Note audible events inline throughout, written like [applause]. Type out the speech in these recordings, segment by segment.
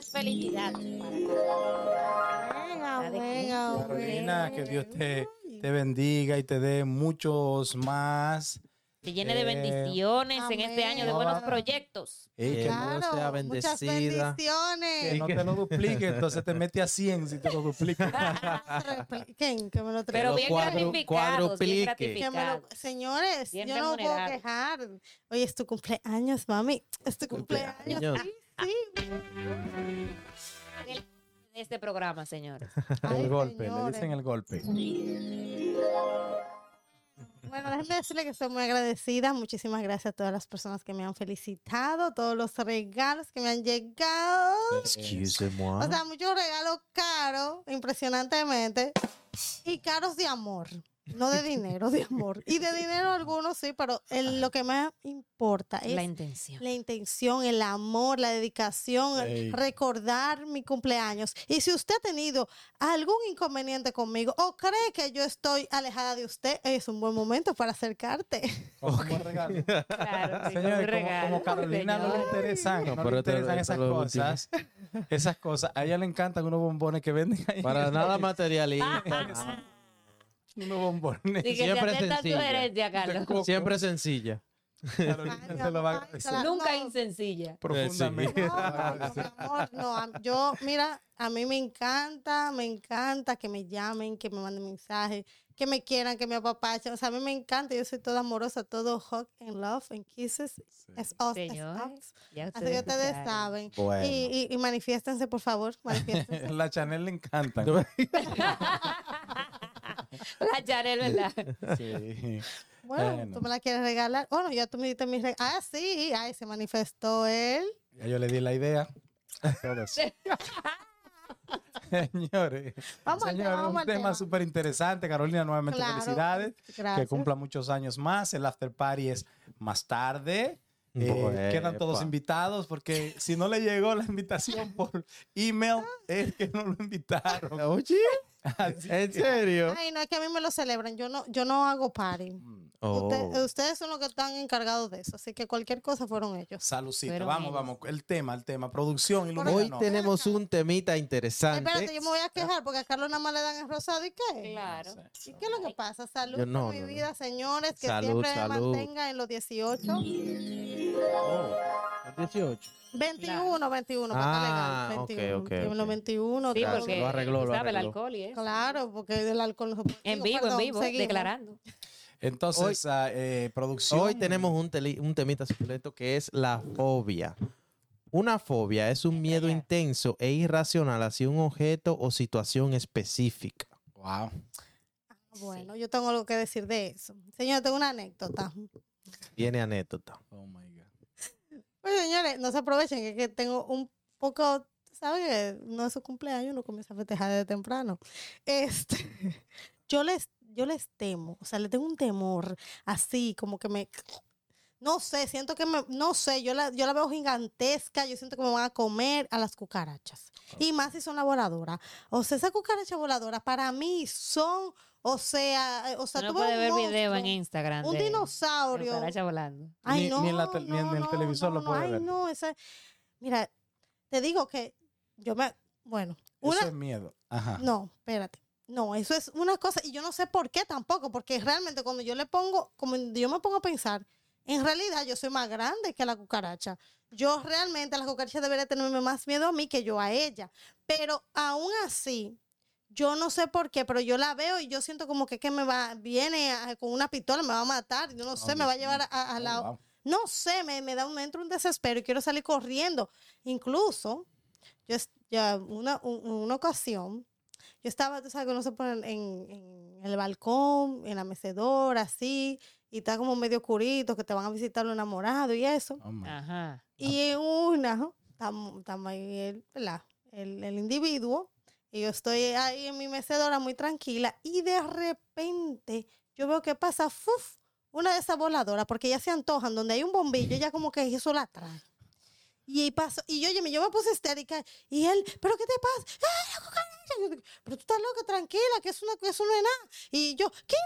Muchas felicidades para Venga, Cada venga, Carolina, que Dios te, te bendiga y te dé muchos más. que llene de Eh, bendiciones en este año de amén. buenos proyectos. Y Que que, no sea Muchas bendecida. que bendiciones. no te lo duplique, entonces te mete a 100 si te lo duplica. [laughs] Repliquen, que me lo Pero bien cuadru- gratificados, bien. Que lo- señores, Bien yo no puedo quejar. Hoy es tu cumpleaños, mami. Es tu cumpleaños. Cumpleaños. Sí. De este programa, señores. [laughs] Ay, el golpe, le dicen el golpe. Bueno, déjenme decirle que estoy muy agradecida. Muchísimas gracias a todas las personas que me han felicitado, todos los regalos que me han llegado. Excuse-moi. O sea, muchos regalos caros, impresionantemente, y caros de amor, no de dinero, de amor. Y de dinero algunos sí, pero el- lo que más importa es La intención. la intención, el amor, la dedicación, Ey. recordar mi cumpleaños. Y si usted ha tenido algún inconveniente conmigo o cree que yo estoy alejada de usted, es un buen momento para acercarte. [laughs] Como buen regalo. Claro, sí, Señores, un como, regalo, como Carolina no le señor. interesan, No, no, pero le interesan esto esas cosas, esas cosas, a ella le encantan unos bombones que venden ahí. Para nada [laughs] materialista. Unos bombones. Sí, Siempre sencilla. herencia, Carlos. coco. Siempre sencilla. Carolina Ay, se lo va a ay, agradecer claro. Nunca insencilla. profundamente. No, no, mi amor, no, yo, mira, a mí me encanta, me encanta que me llamen, que me manden mensajes, que me quieran, que me apapachen. O sea, a mí me encanta, yo soy toda amorosa, todo hug and love and kisses. Es us, es us. Así que ustedes saben. Bueno. Y, y, y manifiéstense, por favor, manifiéstense. [laughs] La Chanel le encanta. [laughs] [laughs] [laughs] La Chanel, ¿verdad? Sí. Bueno, Bueno. tú me la quieres regalar. Bueno, ya tú me diste mi regalo. Ah, sí, ay, se manifestó él. Ya yo le di la idea. Todos. [laughs] Señores, Vamos al tema, señores, vamos un tema súper interesante. Carolina, nuevamente Claro, felicidades. Que Gracias. cumpla muchos años más. El after party es más tarde. Eh, quedan todos Epa. invitados porque si no le llegó la invitación por email, es que no lo invitaron. [laughs] Oye, [laughs] ¿en serio? Ay, no, es que a mí me lo celebran. Yo no, yo no hago party. Oh. Usted- ustedes son los que están encargados de eso, así que cualquier cosa fueron ellos. Salucita, Fueron vamos, ellos. vamos. El tema, el tema, producción, Hoy ilumínanos. tenemos un temita Ay, interesante. espérate, yo me voy a quejar porque a Carlos nada más le dan el rosado y qué. Claro. ¿Y qué es lo que pasa? Salud Yo no, por mi no, no. vida, señores, que Salud, siempre salud. me mantenga en los 18. Oh, 18. 21, 21, para Ah, estar legal. ok, 21. ok, En ok. los 21. Sí, porque lo arregló, el alcohol y eso. Claro, porque del alcohol no. En vivo, en vivo, seguimos. declarando. Entonces, ah, eh, producción. Hoy tenemos un, teli- un temita suculento que es la fobia. Una fobia es un miedo intenso e irracional hacia un objeto o situación específica. Wow. Bueno, yo tengo algo que decir de eso. Señor, tengo una anécdota. Tiene anécdota. Oh my. Pues señores, no se aprovechen, que, que tengo un poco, ¿saben? No es su cumpleaños, uno comienza a festejar desde temprano. Este, [laughs] yo les, yo les temo, o sea, le tengo un temor así, como que me, no sé, siento que me, no sé, yo la, yo la veo gigantesca, yo siento que me van a comer a las cucarachas. Y más si son la voladora. O sea, esas cucarachas voladoras para mí son, o sea, eh, o sea, Uno tú ves puede un ver video en monstruo, Instagram. Un de- de dinosaurio. cucaracha volando. Ay, Ni- no, ni en la tel- ni en no, el no, televisor no, lo puede Ay, ver. no, esa... Mira, te digo que yo me... Bueno, una... Eso es miedo. Ajá. No, espérate. No, eso es una cosa, y yo no sé por qué tampoco, porque realmente cuando yo le pongo, como yo me pongo a pensar, en realidad yo soy más grande que la cucaracha. Yo realmente la cucaracha debería tenerme más miedo a mí que yo a ella. Pero aún así, yo no sé por qué, pero yo la veo y yo siento como que, que me va, viene a- con una pistola, me va a matar, yo no sé, me va a llevar a, a Oh, la, wow. no sé, me, me da un, me entra un desespero y quiero salir corriendo. Incluso, yo es- ya una, un- una ocasión, yo estaba, tú sabes que uno se pone en, en el balcón, en la mecedora, así, y está como medio oscurito, que te van a visitar los enamorados y eso. Oh Ajá. Y en una, estamos, estamos ahí el, el, el individuo, y yo estoy ahí en mi mecedora muy tranquila, y de repente yo veo que pasa ¡fuf! una de esas voladoras, porque ya se antojan, donde hay un bombillo, ella como que eso la trae. Y ahí pasó, y yo, yo me puse histérica, y él, ¿pero qué te pasa? ¡Ah, la Pero tú estás loca, tranquila, que eso no, eso no es nada. Y yo, ¿qué?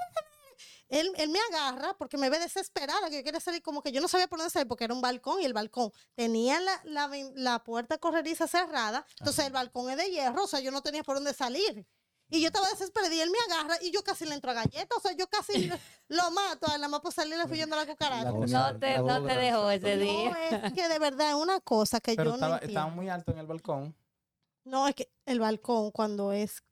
Él, él me agarra porque me ve desesperada, que yo quería salir como que yo no sabía por dónde salir porque era un balcón y el balcón tenía la, la, la puerta corrediza cerrada, entonces el balcón es de hierro, o sea, yo no tenía por dónde salir. Y yo estaba desesperada y él me agarra y yo casi le entro a galleta, o sea, yo casi lo, [laughs] lo mato, nada más por salirle huyendo a la cucaracha. La No te, no te dejó ese No, día. es que de verdad es una cosa que Pero yo estaba, no estaba entiendo. muy alto en el balcón. No, es que el balcón cuando es...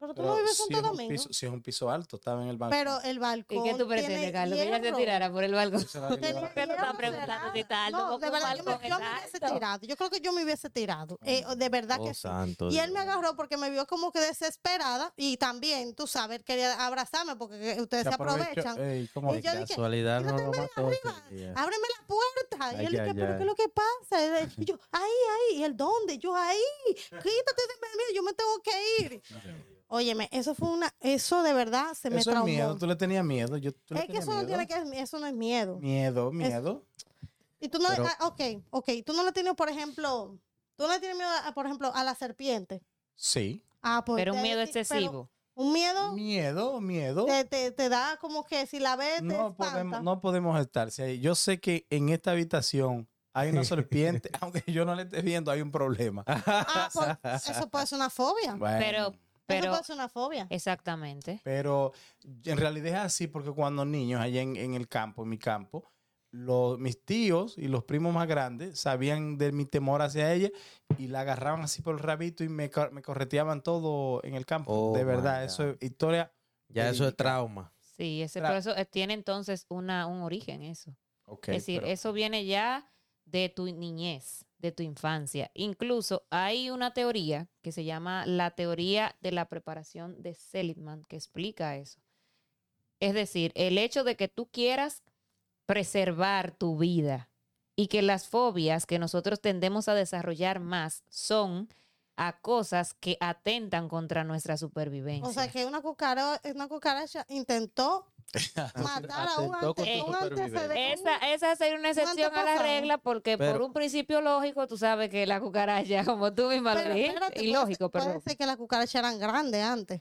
Pero tú no Pero vives si Santo es un Domingo. piso- si es un piso alto, estaba en el balcón. Pero el balcón ¿Y qué tú pretendes, Carlos? Que ella se hierro. tirara por el balcón. Tenía llevaba. ¿Por qué tú estás hierro preguntando si está alto? No, de verdad, yo me, yo me hubiese tirado. Yo creo que yo me hubiese tirado. Eh, de verdad Oh, que sí. santo Y él me agarró porque me vio como que desesperada y también, tú sabes, él quería abrazarme porque que ustedes se, aprovechan. Ey, ¿cómo Y yo es? dije, Casualidad no "Quítate lo mató arriba. Ábreme la puerta. Ay, y él dije, ¿pero qué es lo que pasa? Y yo, ahí, ahí. Y él, ¿dónde? Yo, ahí. Quítate de mí, yo me tengo que ir. [laughs] Óyeme, eso fue una, eso de verdad se me Eso es traumó. miedo. Tú le tenías miedo. Yo, tú le es que eso no tiene que, eso no es miedo. Miedo, miedo. Y tú no, Pero- ah, ok, ok, tú no le tienes, por ejemplo, tú no le tienes miedo, a, por ejemplo, a la serpiente. Sí. Ah, pues. Pero un miedo excesivo. un miedo Miedo, miedo. te, te, te da como que si la ves te No espanta. podemos, no podemos estarse ahí. Yo sé que en esta habitación hay una [laughs] serpiente, aunque yo no la esté viendo, hay un problema. Ah, pues eso puede ser una fobia. Bueno, Pero, eso pero, puede ser una fobia. exactamente. pero en realidad es así porque cuando niños, allá en, en el campo, en mi campo, los, mis tíos y los primos más grandes sabían de mi temor hacia ella y la agarraban así por el rabito y me, me correteaban todo en el campo. Oh, de verdad, eso es historia. Ya eso es trauma. Sí, ese, Tra- por eso eh, tiene entonces una, un origen eso. Es decir, pero- eso viene ya de tu niñez, de tu infancia. Incluso hay una teoría que se llama la teoría de la preparación de Seligman que explica eso. Es decir, el hecho de que tú quieras preservar tu vida y que las fobias que nosotros tendemos a desarrollar más son a cosas que atentan contra nuestra supervivencia. O sea que una cucaracha, una cucaracha intentó [laughs] matar a un, ante- antecedente. Esa, esa sería una excepción a la regla porque por Pero- un principio lógico tú sabes que la cucaracha, [laughs] como tú misma lo Pero dijiste, espérate, puede ilógico, ser- puede ser que las cucarachas eran grandes antes.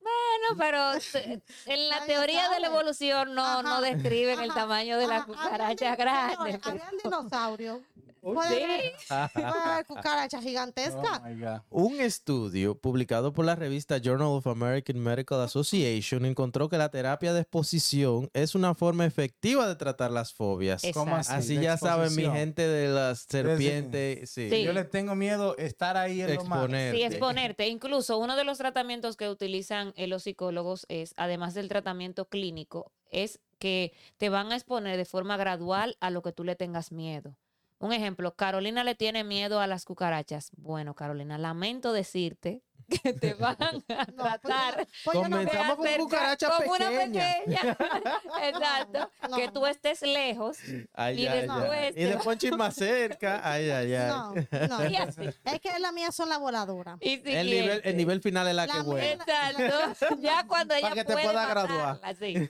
Bueno, pero [laughs] en la teoría de la evolución no, no Ajá, describen el tamaño de las cucarachas grandes. Habían dinosaurios. Oye. [laughs] Sí. puede haber cucarachas Oh gigantescas. my God. Un estudio publicado por la revista Journal of American Medical Association encontró que la terapia de exposición es una forma efectiva de tratar las fobias. ¿Cómo así? Así ya saben mi gente de las serpientes. Sí. Sí. Yo le tengo miedo estar ahí en lo malo. Exponer. Sí, exponerte. Incluso uno de los tratamientos que utilizan eh, los psicólogos es, además del tratamiento clínico, es que te van a exponer de forma gradual a lo que tú le tengas miedo. Un ejemplo, Carolina le tiene miedo a las cucarachas. Bueno, Carolina, lamento decirte que te van a [laughs] No, pues yo tratar no- pues no- Comenzamos con cucarachas como una pequeña. [laughs] Exacto. No, Que tú estés lejos Ay, Y ay, después ay. Y después más cerca. Ay, ay, ay. No, no. [laughs] y así. Es que las mías son las voladoras. Y si El nivel, quieres. el nivel final es la, La que vuelve. Exacto. Ya cuando ella que te pueda graduar. sí.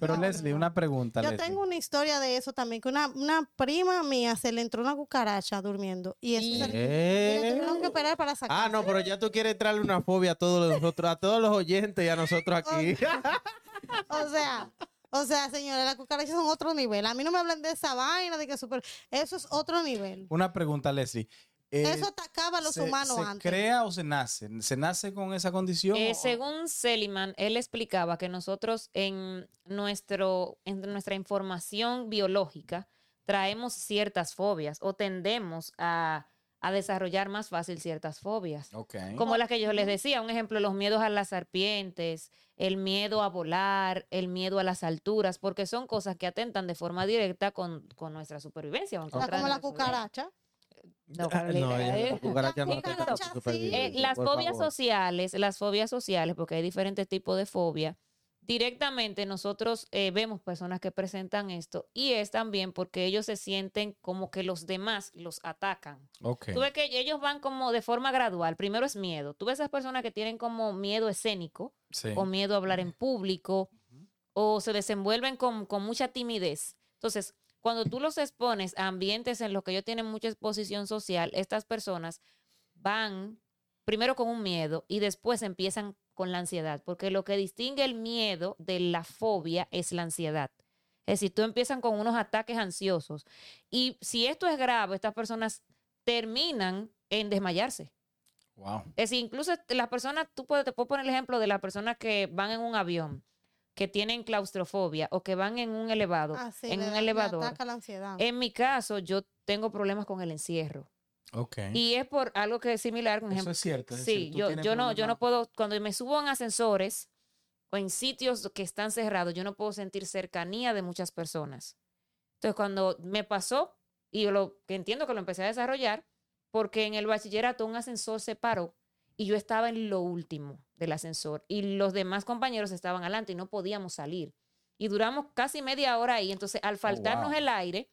Pero no, Leslie, no. una pregunta. Yo Leslie. tengo una historia de eso también, que una, una prima mía se le entró una cucaracha durmiendo y eso se le- Eh. le tuvieron que operar para sacar. Ah, no, pero ya tú quieres traerle una fobia a todos nosotros, a todos los oyentes y a nosotros aquí. [laughs] O sea, o sea, señores, las cucarachas son otro nivel. A mí no me hablan de esa vaina, de que super... Eso es otro nivel. Una pregunta, Leslie. Eh, Eso atacaba a los ¿se, humanos se antes. crea o se nace? ¿Se nace con esa condición? Eh, o- según Seliman, él explicaba que nosotros en, nuestro, en nuestra información biológica traemos ciertas fobias o tendemos a, a desarrollar más fácil ciertas fobias. Como la que yo les decía, un ejemplo, los miedos a las serpientes, el miedo a volar, el miedo a las alturas, porque son cosas que atentan de forma directa con, con nuestra supervivencia. contra de como la nuestra supervivencia. cucaracha. No, Ah, eh. la cucaracha no. Eh, supervivencia, las fobias favor. sociales, las fobias sociales, porque hay diferentes tipos de fobia, directamente nosotros eh, vemos personas que presentan esto y es también porque ellos se sienten como que los demás los atacan. Ok. Tú ves que ellos van como de forma gradual. Primero es miedo. Tú ves esas personas que tienen como miedo escénico Sí. o miedo a hablar en público o se desenvuelven con, con mucha timidez. Entonces, cuando tú los expones a ambientes en los que ellos tienen mucha exposición social, estas personas van primero con un miedo y después empiezan con la ansiedad, porque lo que distingue el miedo de la fobia es la ansiedad. Es decir, tú empiezan con unos ataques ansiosos y si esto es grave, estas personas terminan en desmayarse. Wow. Es decir, incluso las personas, tú puedes, te puedo poner el ejemplo de las personas que van en un avión, que tienen claustrofobia o que van en un elevado, Ah, sí, en le un elevador. ataca la ansiedad. En mi caso, yo tengo problemas con el encierro. Ok. Y es por algo que es similar, por Eso ejemplo. es cierto. es Sí, decir, yo, yo no, yo no puedo, cuando me subo en ascensores o en sitios que están cerrados, yo no puedo sentir cercanía de muchas personas. Entonces, cuando me pasó, y yo lo que entiendo que lo empecé a desarrollar, porque en el bachillerato un ascensor se paró y yo estaba en lo último del ascensor y los demás compañeros estaban adelante y no podíamos salir. Y duramos casi media hora ahí. Entonces, al faltarnos wow. el aire,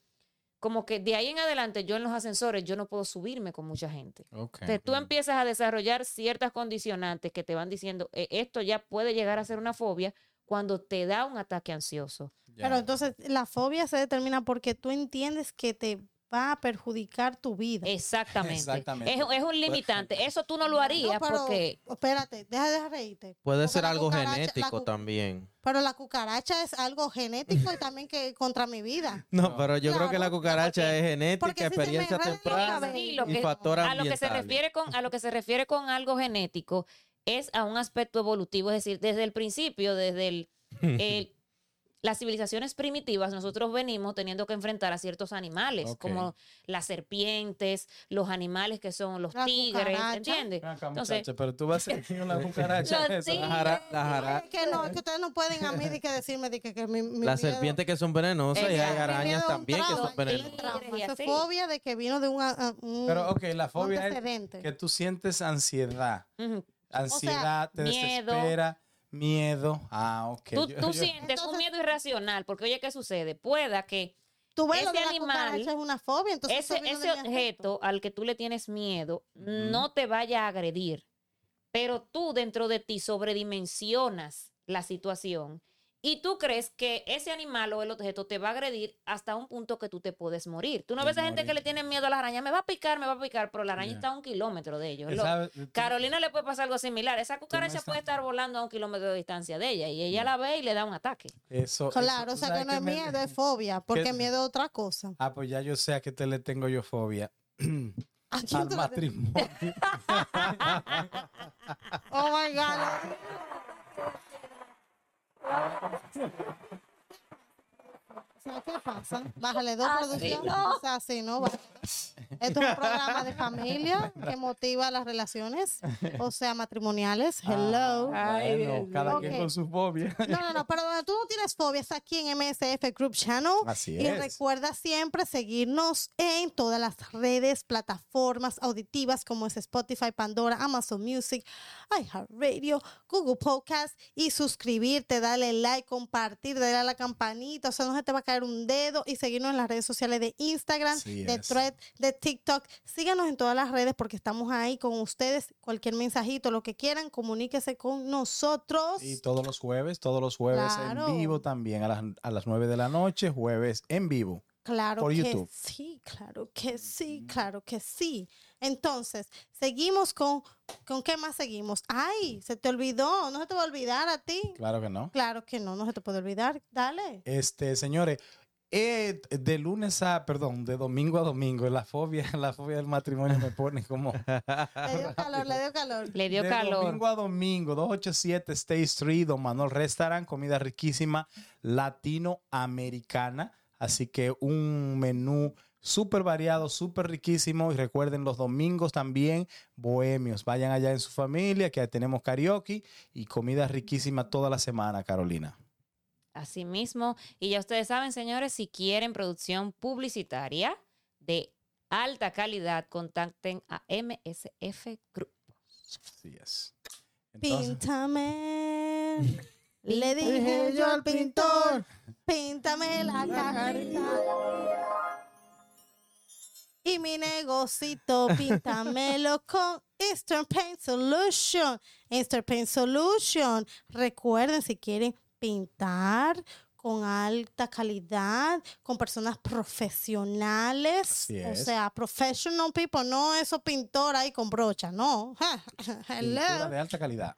como que de ahí en adelante yo en los ascensores, yo no puedo subirme con mucha gente. Ok, Entonces, tú empiezas a desarrollar ciertas condicionantes que te van diciendo, "Eh, esto ya puede llegar a ser una fobia cuando te da un ataque ansioso. Pero entonces la fobia se determina porque tú entiendes que te va a perjudicar tu vida. Exactamente. Exactamente. Es, es un limitante. Eso tú no lo harías No, pero, porque... Espérate, deja de reírte. Puede Porque ser algo genético también. Pero la cucaracha es algo genético y también que contra mi vida. [laughs] No, pero yo creo que la cucaracha porque- es genética, si experiencia temprana lo y factor a lo que se refiere con a lo que se refiere con algo genético es a un aspecto evolutivo, es decir, desde el principio, desde el, [laughs] el- las civilizaciones primitivas, nosotros venimos teniendo que enfrentar a ciertos animales, como las serpientes, los animales que son los La tigres, cucaracha. ¿entiendes? Acá, Entonces- muchacha, pero tú vas a decir una [laughs] cucaracha. Eso. La jara- la jara- Es que no, es que ustedes no pueden a mí de que decirme de que, que mi, mi Las miedo- serpientes que son venenosas y hay arañas también que son venenosas. es trauma, Y eso así. es fobia de que vino de un, un Pero, ok, la fobia es que tú sientes ansiedad. Ansiedad, te miedo. desespera, miedo. Ah, ok. Tú, Yo- tú yo- sientes un miedo irracional, porque oye, ¿qué sucede? Pueda que Tú ves lo ese animal, es una fobia, entonces ese, objeto al que tú le tienes miedo no te vaya a agredir, pero tú dentro de ti sobredimensionas la situación y tú crees que ese animal o el objeto te va a agredir hasta un punto que tú te puedes morir. Tú no ves a gente que le tiene miedo a las arañas, me va a picar, me va a picar, pero la araña está a un kilómetro de ellos. Lo- ¿sabes? Tú- Carolina le puede pasar algo similar. Esa cucaracha puede estar volando a un kilómetro de distancia de ella y ella la ve y le da un ataque. Eso, Claro, eso, o sea que no es me- miedo, es [laughs] fobia, porque que- miedo es otra cosa. Ah, pues ya yo sé a qué te le tengo yo fobia. [clears throat] ¿A Al matrimonio. [laughs] Oh my God. [laughs] O sea, ¿qué pasa? Bájale dos Así producciones. no. O sea, así no. bájale. Esto es un programa de [laughs] familia que motiva las relaciones, o sea, matrimoniales. Hello. Ah, Ay, bueno, Dios cada quien con su fobia. No, no, no, pero donde tú no tienes fobias aquí en MSF Group Channel. Así Y es. recuerda siempre seguirnos en todas las redes, plataformas auditivas como es Spotify, Pandora, Amazon Music, iHeartRadio, Google Podcast y suscribirte, darle like, compartir, darle a la campanita, o sea, no se te va a caer un dedo y seguirnos en las redes sociales de Instagram, Así de es. Thread, de TikTok. Síganos en todas las redes porque estamos ahí con ustedes. Cualquier mensajito, lo que quieran, comuníquese con nosotros. Y todos los jueves, todos los jueves Claro. en vivo también, a las, a las 9 de la noche, jueves en vivo. Claro por que YouTube. sí, claro que sí, claro que sí. Entonces, seguimos con, ¿con qué más seguimos? Ay, se te olvidó, no se te va a olvidar a ti. Claro que no. Claro que no, no se te puede olvidar. Dale. Este, señores, eh, de lunes a, perdón, de domingo a domingo, la fobia, [laughs] la fobia del matrimonio me pone como [laughs] Le dio [laughs] calor, le dio calor. Le dio de calor. domingo a domingo, 287 State Street, Don Manuel Restaurant, comida riquísima latinoamericana. Así que un menú súper variado, súper riquísimo. Y recuerden los domingos también, bohemios. Vayan allá en su familia, que tenemos karaoke y comida riquísima toda la semana, Carolina. Así mismo. Y ya ustedes saben, señores, si quieren producción publicitaria de alta calidad, contacten a MSF Group. Así es. Entonces, Píntame. [laughs] Le dije yo al pintor, píntame la carita. Y mi negocito, [laughs] píntamelo con Eastern Paint Solution. Eastern Paint Solution. Recuerden, si quieren pintar con alta calidad, con personas profesionales, o sea, professional people, no esos pintores ahí con brocha, no. [laughs] Hello. Pintura de alta calidad.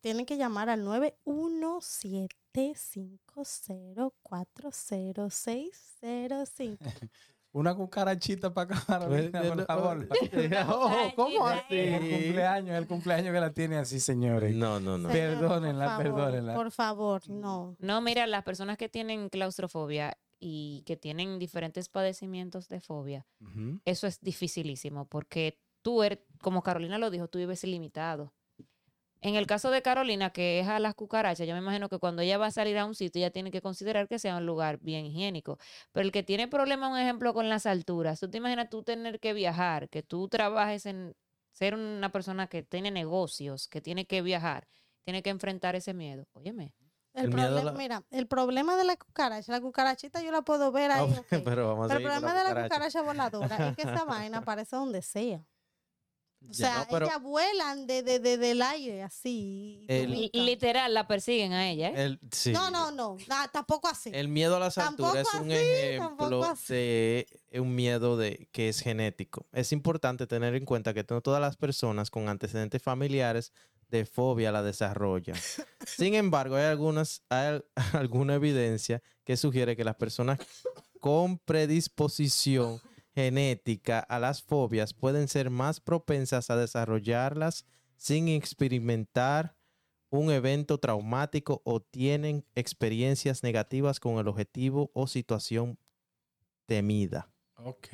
Tienen que llamar al 917-5040605. [laughs] Una cucarachita para Carolina, por favor. [laughs] Oh, ¿Cómo Ay, El así? cumpleaños, el cumpleaños que la tiene así, señores. No, no, no. Perdónenla, por favor, perdónenla. Por favor, no. No, mira, las personas que tienen claustrofobia y que tienen diferentes padecimientos de fobia, eso es dificilísimo porque tú, eres, como Carolina lo dijo, tú vives ilimitado. En el caso de Carolina, que es a las cucarachas, yo me imagino que cuando ella va a salir a un sitio, ella tiene que considerar que sea un lugar bien higiénico. Pero el que tiene problema, un ejemplo, con las alturas, tú te imaginas tú tener que viajar, que tú trabajes en ser una persona que tiene negocios, que tiene que viajar, tiene que enfrentar ese miedo. Óyeme. El, El a problema, la- mira, el problema de la cucaracha, la cucarachita yo la puedo ver ahí. Ah, ok. [laughs] Pero vamos a Pero el seguir con problema la de la cucaracha. cucaracha voladora es que esa vaina aparece donde sea. O sea, no, pero ellas vuelan de, de, de- del aire así. El- Literal, la persiguen a ella. ¿eh? el, sí. No, no, no, na- tampoco así. El miedo a las Tampoco alturas es un así, ejemplo tampoco así. de un miedo de que es genético. Es importante tener en cuenta que no todas las personas con antecedentes familiares de fobia la desarrollan. [laughs] Sin embargo, hay algunas hay al- [laughs] alguna evidencia que sugiere que las personas con predisposición genética a las fobias pueden ser más propensas a desarrollarlas sin experimentar un evento traumático o tienen experiencias negativas con el objetivo o situación temida. Ok.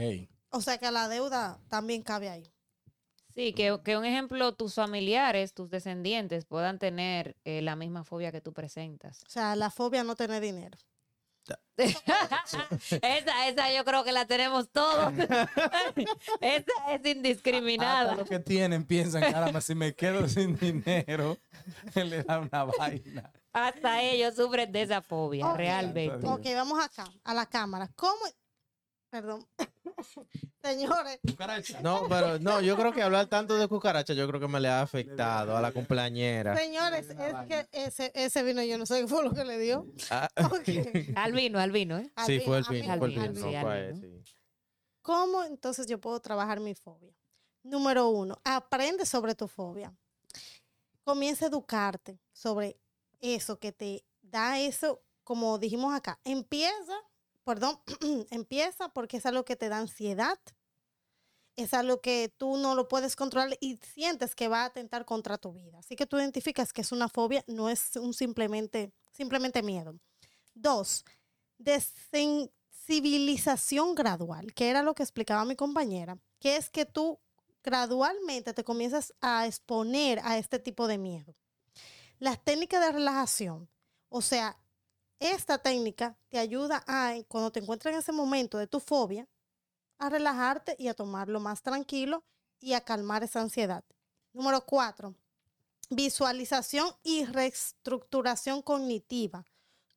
O sea que la deuda también cabe ahí. Sí, que, que un ejemplo, tus familiares, tus descendientes puedan tener eh, la misma fobia que tú presentas. O sea, la fobia no tener dinero. [laughs] esa, esa yo creo que la tenemos todos. [laughs] esa es Hasta indiscriminada. los que tienen piensan, caramba, si me quedo sin dinero, [laughs] le da una vaina. Hasta ellos sufren de esa fobia, realmente. Ok, vamos acá, a la cámara. ¿Cómo? Perdón. [laughs] Señores, Cucaracha. No, pero no, yo creo que hablar tanto de cucaracha, yo creo que me le ha afectado a la cumpleañera. señores, es que ese, ese vino yo no sé qué fue lo que le dio. Ah. [laughs] [laughs] Al vino, al vino, ¿eh? Sí, vino, fue el fin, fue el vino, no sí, vino. sí. ¿Cómo entonces yo puedo trabajar mi fobia? Número uno, aprende sobre tu fobia. Comienza a educarte sobre eso que te da eso, como dijimos acá. Empieza, perdón, [clears throat] empieza porque es algo que te da ansiedad. Es algo que tú no lo puedes controlar y sientes que va a atentar contra tu vida. Así que tú identificas que es una fobia, no es un simplemente, simplemente miedo. Dos, desensibilización gradual, que era lo que explicaba mi compañera, que es que tú gradualmente te comienzas a exponer a este tipo de miedo. Las técnicas de relajación, o sea, esta técnica te ayuda a, cuando te encuentras en ese momento de tu fobia, a relajarte y a tomarlo más tranquilo y a calmar esa ansiedad. Número cuatro, visualización y reestructuración cognitiva.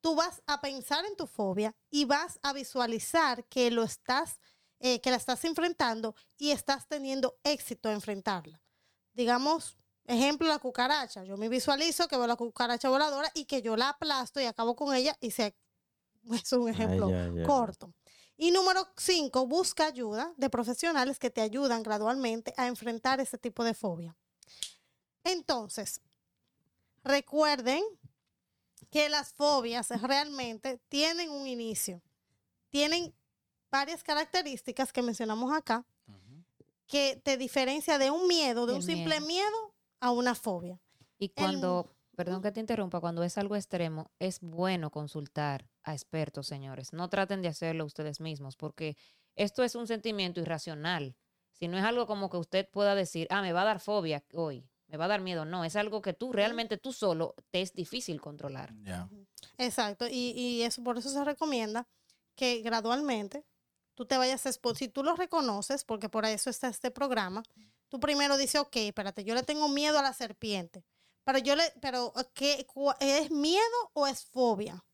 Tú vas a pensar en tu fobia y vas a visualizar que lo estás, eh, que la estás enfrentando y estás teniendo éxito en enfrentarla. Digamos, ejemplo, la cucaracha. Yo me visualizo que veo la cucaracha voladora y que yo la aplasto y acabo con ella y se... [laughs] Es un ejemplo Ay, ay, ay. corto. Y número cinco, busca ayuda de profesionales que te ayudan gradualmente a enfrentar ese tipo de fobia. Entonces, recuerden que las fobias realmente tienen un inicio, tienen varias características que mencionamos acá que te diferencia de un miedo, de un simple miedo a una fobia. Y cuando, perdón que te interrumpa, cuando es algo extremo, es bueno consultar a expertos, señores. No traten de hacerlo ustedes mismos, porque esto es un sentimiento irracional. Si no es algo como que usted pueda decir, ah, me va a dar fobia hoy, me va a dar miedo. No, es algo que tú realmente tú solo te es difícil controlar. Ya. Exacto, y, y eso por eso se recomienda que gradualmente tú te vayas a expo- si tú lo reconoces, porque por eso está este programa, tú primero dices, ok, espérate, yo le tengo miedo a la serpiente, Pero yo le, pero ¿qué, cua- ¿es miedo o es fobia?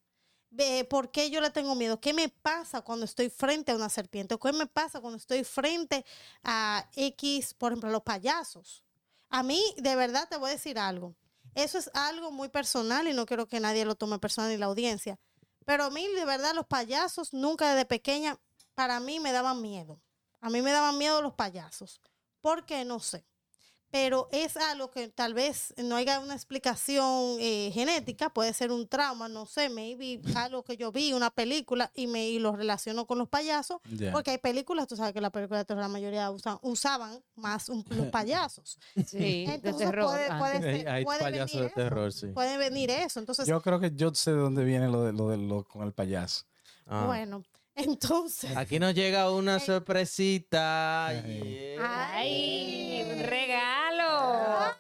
¿Por qué yo le tengo miedo? ¿Qué me pasa cuando estoy frente a una serpiente? ¿O ¿Qué me pasa cuando estoy frente a X, por ejemplo, los payasos? A mí, de verdad, te voy a decir algo. Eso es algo muy personal y no quiero que nadie lo tome personal ni la audiencia. Pero a mí, de verdad, los payasos nunca desde pequeña, para mí me daban miedo. A mí me daban miedo los payasos. ¿Por qué? No sé. Pero es algo que tal vez no haya una explicación eh, genética, puede ser un trauma, no sé, maybe algo que yo vi, una película y me y lo relaciono con los payasos, Ya. porque hay películas, tú sabes que las películas de terror la mayoría usan, usaban más un- los [laughs] payasos. Sí, de Entonces terror. puede- puede Hay, ser- hay puede payasos venir de eso. terror, sí. Puede venir eso. Entonces, Yo creo que yo sé de dónde viene lo de lo de lo con el payaso. Ah. bueno, [laughs] entonces. Aquí nos llega una sorpresita. Ay. yeah. ¡Ay! ¡Un regalo!